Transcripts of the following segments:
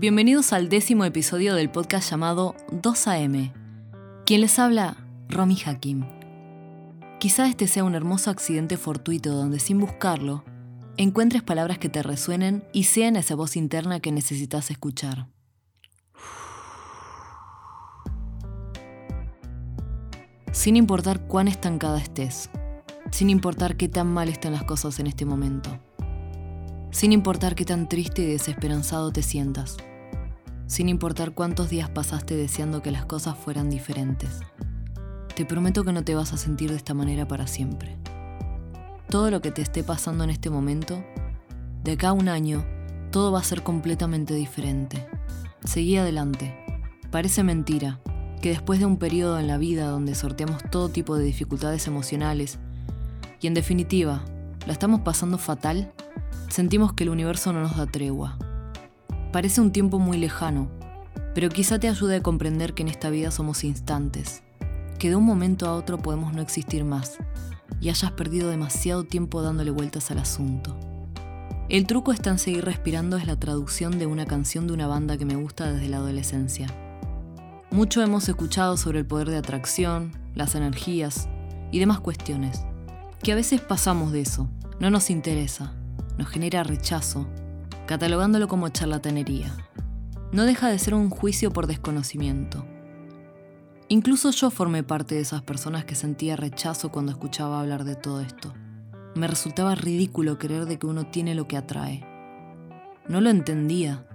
Bienvenidos al décimo episodio del podcast llamado 2AM. Quien les habla, Romy Hakim. Quizá este sea un hermoso accidente fortuito donde sin buscarlo, encuentres palabras que te resuenen y sean esa voz interna que necesitas escuchar. Sin importar cuán estancada estés, sin importar qué tan mal estén las cosas en este momento, sin importar qué tan triste y desesperanzado te sientas, sin importar cuántos días pasaste deseando que las cosas fueran diferentes. Te prometo que no te vas a sentir de esta manera para siempre. Todo lo que te esté pasando en este momento, de acá a un año, todo va a ser completamente diferente. Seguí adelante. Parece mentira, que después de un periodo en la vida donde sorteamos todo tipo de dificultades emocionales y en definitiva la estamos pasando fatal, sentimos que el universo no nos da tregua. Parece un tiempo muy lejano, pero quizá te ayude a comprender que en esta vida somos instantes, que de un momento a otro podemos no existir más y hayas perdido demasiado tiempo dándole vueltas al asunto. El truco está en seguir respirando es la traducción de una canción de una banda que me gusta desde la adolescencia. Mucho hemos escuchado sobre el poder de atracción, las energías y demás cuestiones, que a veces pasamos de eso, no nos interesa, nos genera rechazo, catalogándolo como charlatanería. No deja de ser un juicio por desconocimiento. Incluso yo formé parte de esas personas que sentía rechazo cuando escuchaba hablar de todo esto. Me resultaba ridículo creer de que uno tiene lo que atrae. No lo entendía,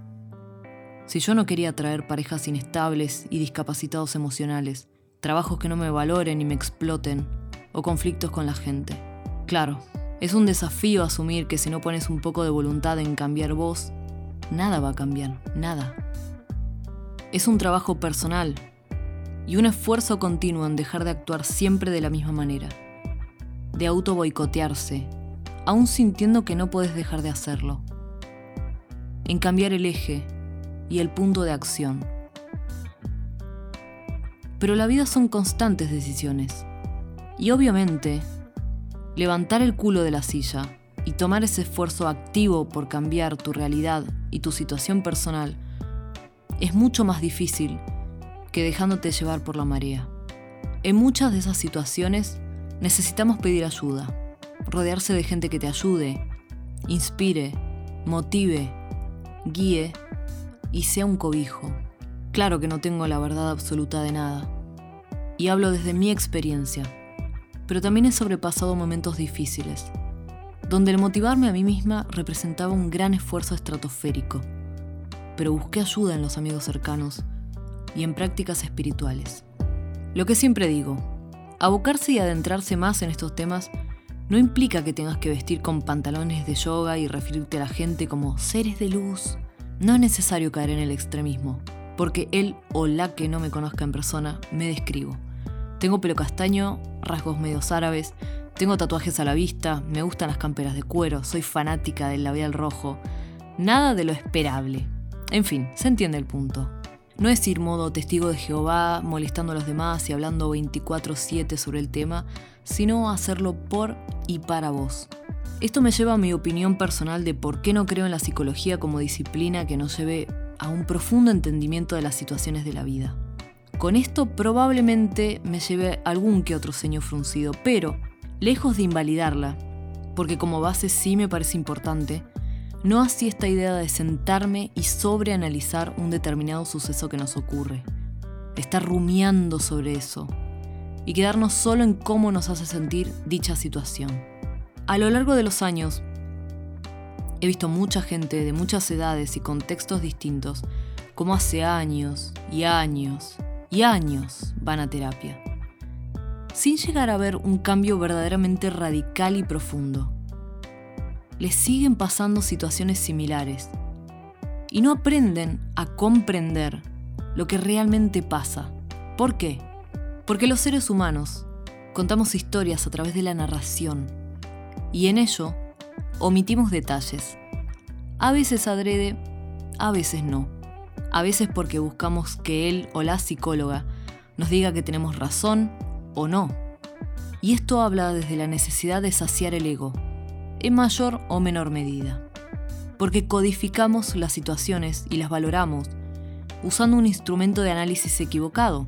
si yo no quería traer parejas inestables y discapacitados emocionales, trabajos que no me valoren y me exploten, o conflictos con la gente. Claro, es un desafío asumir que si no pones un poco de voluntad en cambiar vos, nada va a cambiar, nada. Es un trabajo personal y un esfuerzo continuo en dejar de actuar siempre de la misma manera, de auto boicotearse, aún sintiendo que no puedes dejar de hacerlo, en cambiar el eje y el punto de acción. Pero la vida son constantes decisiones. Y obviamente, levantar el culo de la silla y tomar ese esfuerzo activo por cambiar tu realidad y tu situación personal es mucho más difícil que dejándote llevar por la marea. En muchas de esas situaciones necesitamos pedir ayuda, rodearse de gente que te ayude, inspire, motive, guíe y sea un cobijo. Claro que no tengo la verdad absoluta de nada. Y hablo desde mi experiencia. Pero también he sobrepasado momentos difíciles, donde el motivarme a mí misma representaba un gran esfuerzo estratosférico. Pero busqué ayuda en los amigos cercanos y en prácticas espirituales. Lo que siempre digo, abocarse y adentrarse más en estos temas no implica que tengas que vestir con pantalones de yoga y referirte a la gente como seres de luz no es necesario caer en el extremismo, porque él o la que no me conozca en persona me describo. Tengo pelo castaño, rasgos medios árabes, tengo tatuajes a la vista, me gustan las camperas de cuero, soy fanática del labial rojo. Nada de lo esperable. En fin, se entiende el punto. No es ir modo testigo de Jehová, molestando a los demás y hablando 24/7 sobre el tema, sino hacerlo por y para vos. Esto me lleva a mi opinión personal de por qué no creo en la psicología como disciplina que nos lleve a un profundo entendimiento de las situaciones de la vida. Con esto probablemente me lleve algún que otro ceño fruncido, pero lejos de invalidarla, porque como base sí me parece importante, no así esta idea de sentarme y sobreanalizar un determinado suceso que nos ocurre, estar rumiando sobre eso y quedarnos solo en cómo nos hace sentir dicha situación. A lo largo de los años, he visto mucha gente de muchas edades y contextos distintos, como hace años y años y años van a terapia, sin llegar a ver un cambio verdaderamente radical y profundo. Les siguen pasando situaciones similares y no aprenden a comprender lo que realmente pasa. ¿Por qué? Porque los seres humanos contamos historias a través de la narración y en ello omitimos detalles. A veces adrede, a veces no. A veces porque buscamos que él o la psicóloga nos diga que tenemos razón o no. Y esto habla desde la necesidad de saciar el ego, en mayor o menor medida. porque codificamos las situaciones y las valoramos usando un instrumento de análisis equivocado.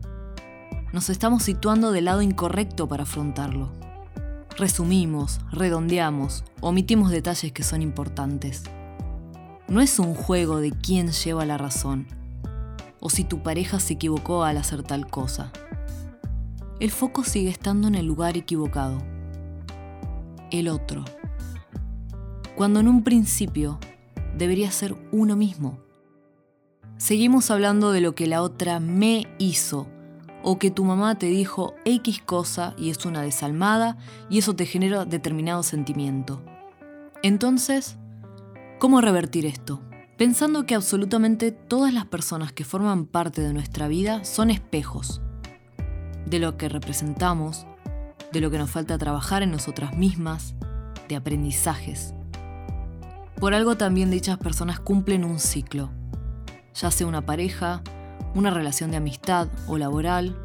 Nos estamos situando del lado incorrecto para afrontarlo. Resumimos, redondeamos, omitimos detalles que son importantes. No es un juego de quién lleva la razón, o si tu pareja se equivocó al hacer tal cosa. El foco sigue estando en el lugar equivocado. El otro. Cuando en un principio debería ser uno mismo. Seguimos hablando de lo que la otra me hizo o que tu mamá te dijo X cosa y es una desalmada y eso te genera determinado sentimiento. Entonces, ¿cómo revertir esto? Pensando que absolutamente todas las personas que forman parte de nuestra vida son espejos de lo que representamos, de lo que nos falta trabajar en nosotras mismas, de aprendizajes. Por algo también dichas personas cumplen un ciclo, ya sea una pareja, una relación de amistad o laboral,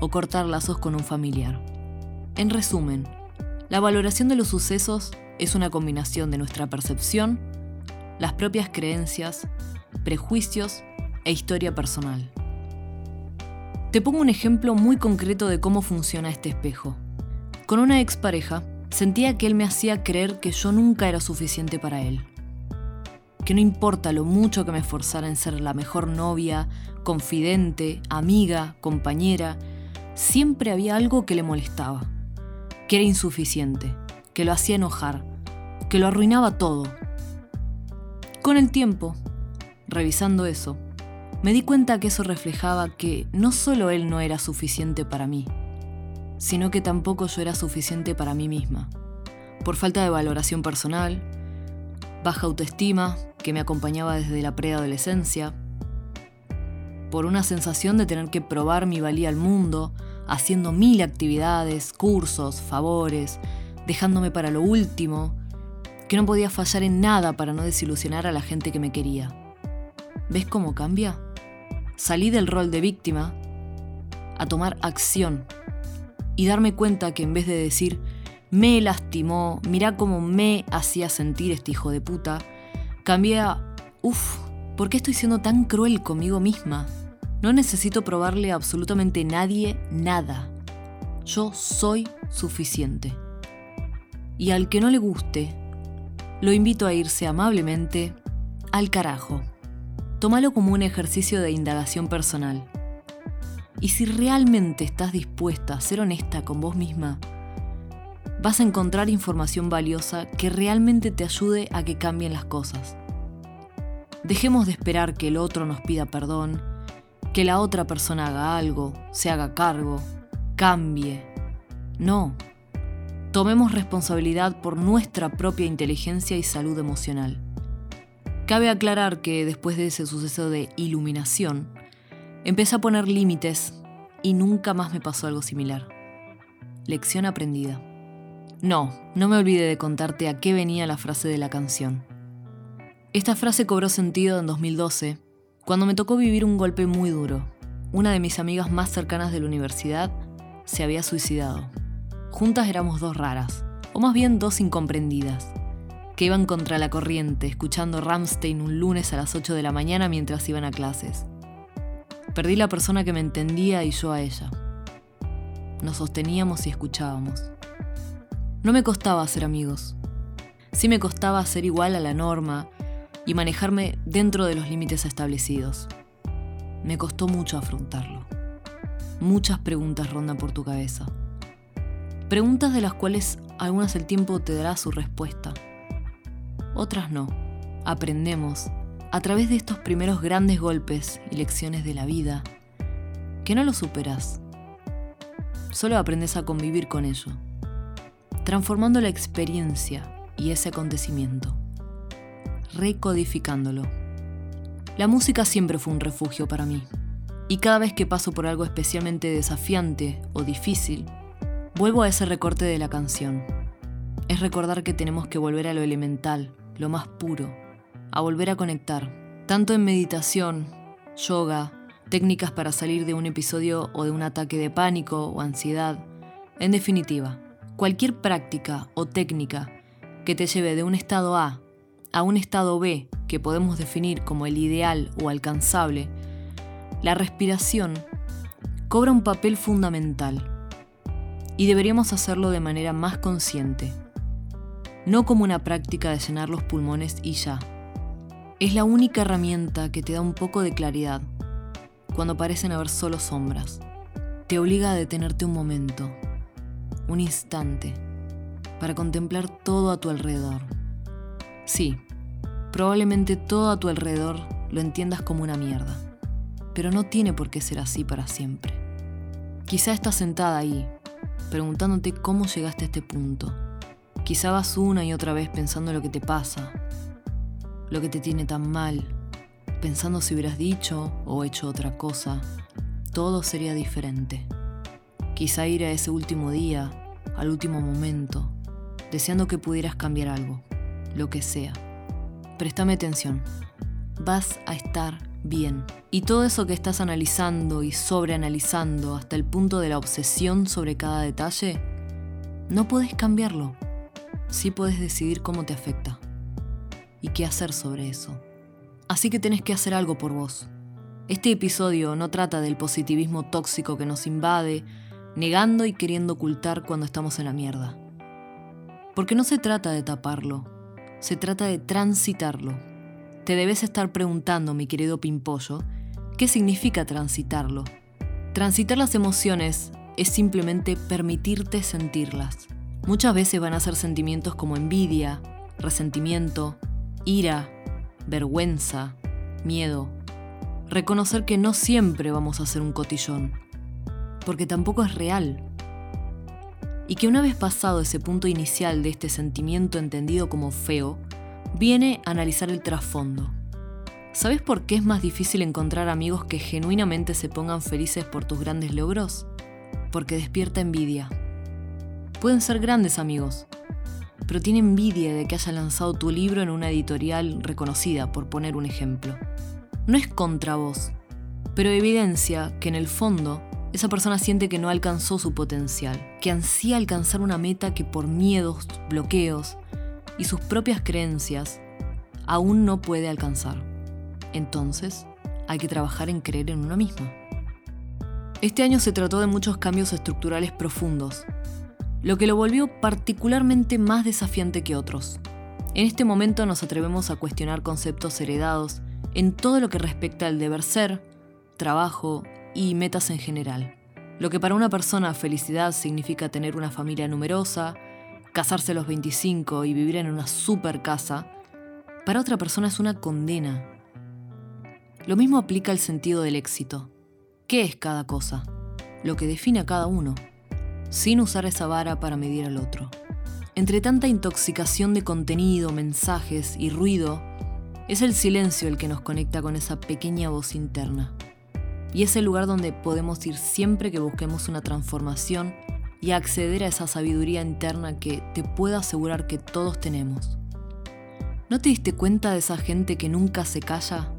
o cortar lazos con un familiar. En resumen, la valoración de los sucesos es una combinación de nuestra percepción, las propias creencias, prejuicios e historia personal. Te pongo un ejemplo muy concreto de cómo funciona este espejo. Con una expareja, Sentía que él me hacía creer que yo nunca era suficiente para él. Que no importa lo mucho que me esforzara en ser la mejor novia, confidente, amiga, compañera, siempre había algo que le molestaba. Que era insuficiente, que lo hacía enojar, que lo arruinaba todo. Con el tiempo, revisando eso, me di cuenta que eso reflejaba que no solo él no era suficiente para mí, sino que tampoco yo era suficiente para mí misma. Por falta de valoración personal, baja autoestima que me acompañaba desde la preadolescencia, por una sensación de tener que probar mi valía al mundo, haciendo mil actividades, cursos, favores, dejándome para lo último, que no podía fallar en nada para no desilusionar a la gente que me quería. ¿Ves cómo cambia? Salí del rol de víctima a tomar acción y darme cuenta que en vez de decir, me lastimó, mirá cómo me hacía sentir este hijo de puta, cambié a, uff, ¿por qué estoy siendo tan cruel conmigo misma? No necesito probarle a absolutamente nadie nada. Yo soy suficiente. Y al que no le guste, lo invito a irse amablemente al carajo. Tómalo como un ejercicio de indagación personal. Y si realmente estás dispuesta a ser honesta con vos misma, vas a encontrar información valiosa que realmente te ayude a que cambien las cosas. Dejemos de esperar que el otro nos pida perdón, que la otra persona haga algo, se haga cargo, cambie. No. Tomemos responsabilidad por nuestra propia inteligencia y salud emocional. Cabe aclarar que después de ese suceso de iluminación, Empecé a poner límites y nunca más me pasó algo similar. Lección aprendida. No, no me olvide de contarte a qué venía la frase de la canción. Esta frase cobró sentido en 2012, cuando me tocó vivir un golpe muy duro. Una de mis amigas más cercanas de la universidad se había suicidado. Juntas éramos dos raras, o más bien dos incomprendidas, que iban contra la corriente, escuchando Ramstein un lunes a las 8 de la mañana mientras iban a clases. Perdí la persona que me entendía y yo a ella. Nos sosteníamos y escuchábamos. No me costaba ser amigos. Sí me costaba ser igual a la norma y manejarme dentro de los límites establecidos. Me costó mucho afrontarlo. Muchas preguntas rondan por tu cabeza. Preguntas de las cuales algunas el tiempo te dará su respuesta. Otras no. Aprendemos a través de estos primeros grandes golpes y lecciones de la vida, que no lo superas. Solo aprendes a convivir con ello, transformando la experiencia y ese acontecimiento, recodificándolo. La música siempre fue un refugio para mí, y cada vez que paso por algo especialmente desafiante o difícil, vuelvo a ese recorte de la canción. Es recordar que tenemos que volver a lo elemental, lo más puro, a volver a conectar, tanto en meditación, yoga, técnicas para salir de un episodio o de un ataque de pánico o ansiedad. En definitiva, cualquier práctica o técnica que te lleve de un estado A, a un estado B que podemos definir como el ideal o alcanzable, la respiración cobra un papel fundamental y deberíamos hacerlo de manera más consciente, no como una práctica de llenar los pulmones y ya. Es la única herramienta que te da un poco de claridad cuando parecen haber solo sombras. Te obliga a detenerte un momento, un instante, para contemplar todo a tu alrededor. Sí, probablemente todo a tu alrededor lo entiendas como una mierda, pero no tiene por qué ser así para siempre. Quizá estás sentada ahí, preguntándote cómo llegaste a este punto. Quizá vas una y otra vez pensando lo que te pasa, lo que te tiene tan mal, pensando si hubieras dicho o hecho otra cosa, todo sería diferente. Quizá ir a ese último día, al último momento, deseando que pudieras cambiar algo, lo que sea. Préstame atención. Vas a estar bien. Y todo eso que estás analizando y sobreanalizando hasta el punto de la obsesión sobre cada detalle, no puedes cambiarlo. Sí puedes decidir cómo te afecta y qué hacer sobre eso. Así que tenés que hacer algo por vos. Este episodio no trata del positivismo tóxico que nos invade, negando y queriendo ocultar cuando estamos en la mierda. Porque no se trata de taparlo, se trata de transitarlo te debes estar preguntando, mi querido Pimpollo, ¿qué significa transitarlo? Transitar las emociones es simplemente permitirte sentirlas. Muchas veces van a ser sentimientos como envidia, resentimiento, ira, vergüenza, miedo. Reconocer que no siempre vamos a ser un cotillón, porque tampoco es real. Y que una vez pasado ese punto inicial de este sentimiento entendido como feo, viene a analizar el trasfondo. ¿Sabes por qué es más difícil encontrar amigos que genuinamente se pongan felices por tus grandes logros? Porque despierta envidia. Pueden ser grandes amigos, pero tiene envidia de que haya lanzado tu libro en una editorial reconocida, por poner un ejemplo. No es contra vos, pero evidencia que en el fondo esa persona siente que no alcanzó su potencial, que ansía alcanzar una meta que por miedos, bloqueos, y sus propias creencias aún no puede alcanzar. Entonces, hay que trabajar en creer en uno mismo. Este año se trató de muchos cambios estructurales profundos, lo que lo volvió particularmente más desafiante que otros. En este momento nos atrevemos a cuestionar conceptos heredados en todo lo que respecta al deber ser, trabajo y metas en general. Lo que para una persona felicidad significa tener una familia numerosa, casarse a los 25 y vivir en una super casa, para otra persona es una condena. Lo mismo aplica al sentido del éxito. ¿Qué es cada cosa? Lo que define a cada uno, sin usar esa vara para medir al otro. Entre tanta intoxicación de contenido, mensajes y ruido, es el silencio el que nos conecta con esa pequeña voz interna. Y es el lugar donde podemos ir siempre que busquemos una transformación y acceder a esa sabiduría interna que te puedo asegurar que todos tenemos. ¿No te diste cuenta de esa gente que nunca se calla?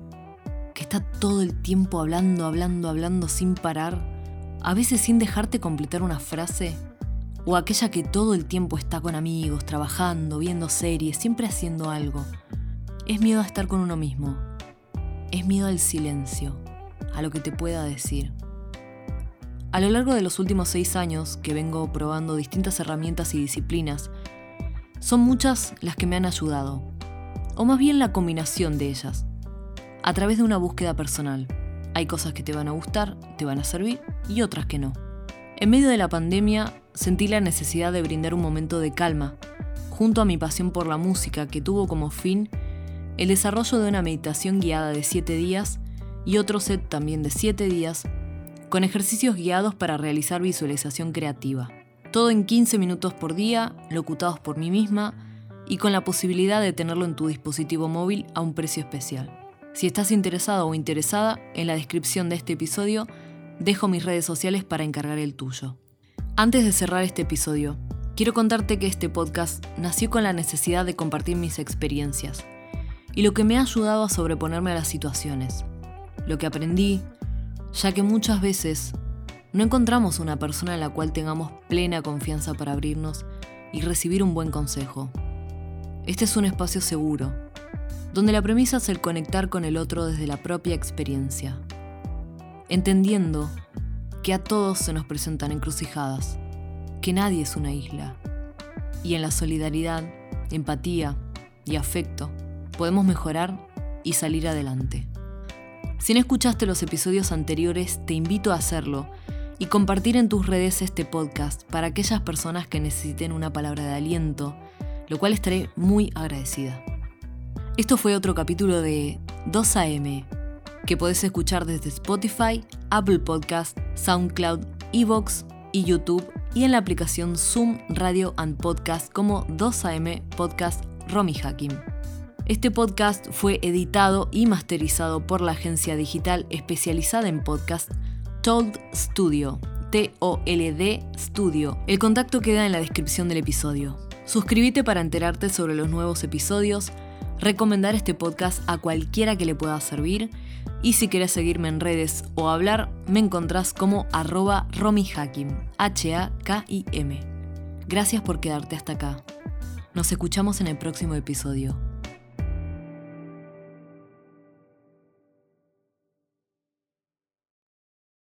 Que está todo el tiempo hablando, hablando, hablando sin parar, a veces sin dejarte completar una frase. O aquella que todo el tiempo está con amigos, trabajando, viendo series, siempre haciendo algo. Es miedo a estar con uno mismo. Es miedo al silencio, a lo que te pueda decir. A lo largo de los últimos seis años que vengo probando distintas herramientas y disciplinas, son muchas las que me han ayudado, o más bien la combinación de ellas, a través de una búsqueda personal. Hay cosas que te van a gustar, te van a servir y otras que no. En medio de la pandemia sentí la necesidad de brindar un momento de calma, junto a mi pasión por la música que tuvo como fin el desarrollo de una meditación guiada de 7 días y otro set también de 7 días con ejercicios guiados para realizar visualización creativa. Todo en 15 minutos por día, locutados por mí misma y con la posibilidad de tenerlo en tu dispositivo móvil a un precio especial. Si estás interesado o interesada, en la descripción de este episodio dejo mis redes sociales para encargar el tuyo. Antes de cerrar este episodio, quiero contarte que este podcast nació con la necesidad de compartir mis experiencias y lo que me ha ayudado a sobreponerme a las situaciones, lo que aprendí, ya que muchas veces no encontramos una persona en la cual tengamos plena confianza para abrirnos y recibir un buen consejo. Este es un espacio seguro, donde la premisa es el conectar con el otro desde la propia experiencia, entendiendo que a todos se nos presentan encrucijadas, que nadie es una isla, y en la solidaridad, empatía y afecto podemos mejorar y salir adelante. Si no escuchaste los episodios anteriores, te invito a hacerlo y compartir en tus redes este podcast para aquellas personas que necesiten una palabra de aliento, lo cual estaré muy agradecida. Esto fue otro capítulo de 2AM, que podés escuchar desde Spotify, Apple Podcast, SoundCloud, Evox y YouTube y en la aplicación Zoom Radio and Podcast como 2AM Podcast Romy Hakim. Este podcast fue editado y masterizado por la agencia digital especializada en podcast Told Studio, T-O-L-D Studio. El contacto queda en la descripción del episodio. Suscríbete para enterarte sobre los nuevos episodios, recomendar este podcast a cualquiera que le pueda servir y si quieres seguirme en redes o hablar, me encontrás como arroba romihakim, H-A-K-I-M. Gracias por quedarte hasta acá. Nos escuchamos en el próximo episodio.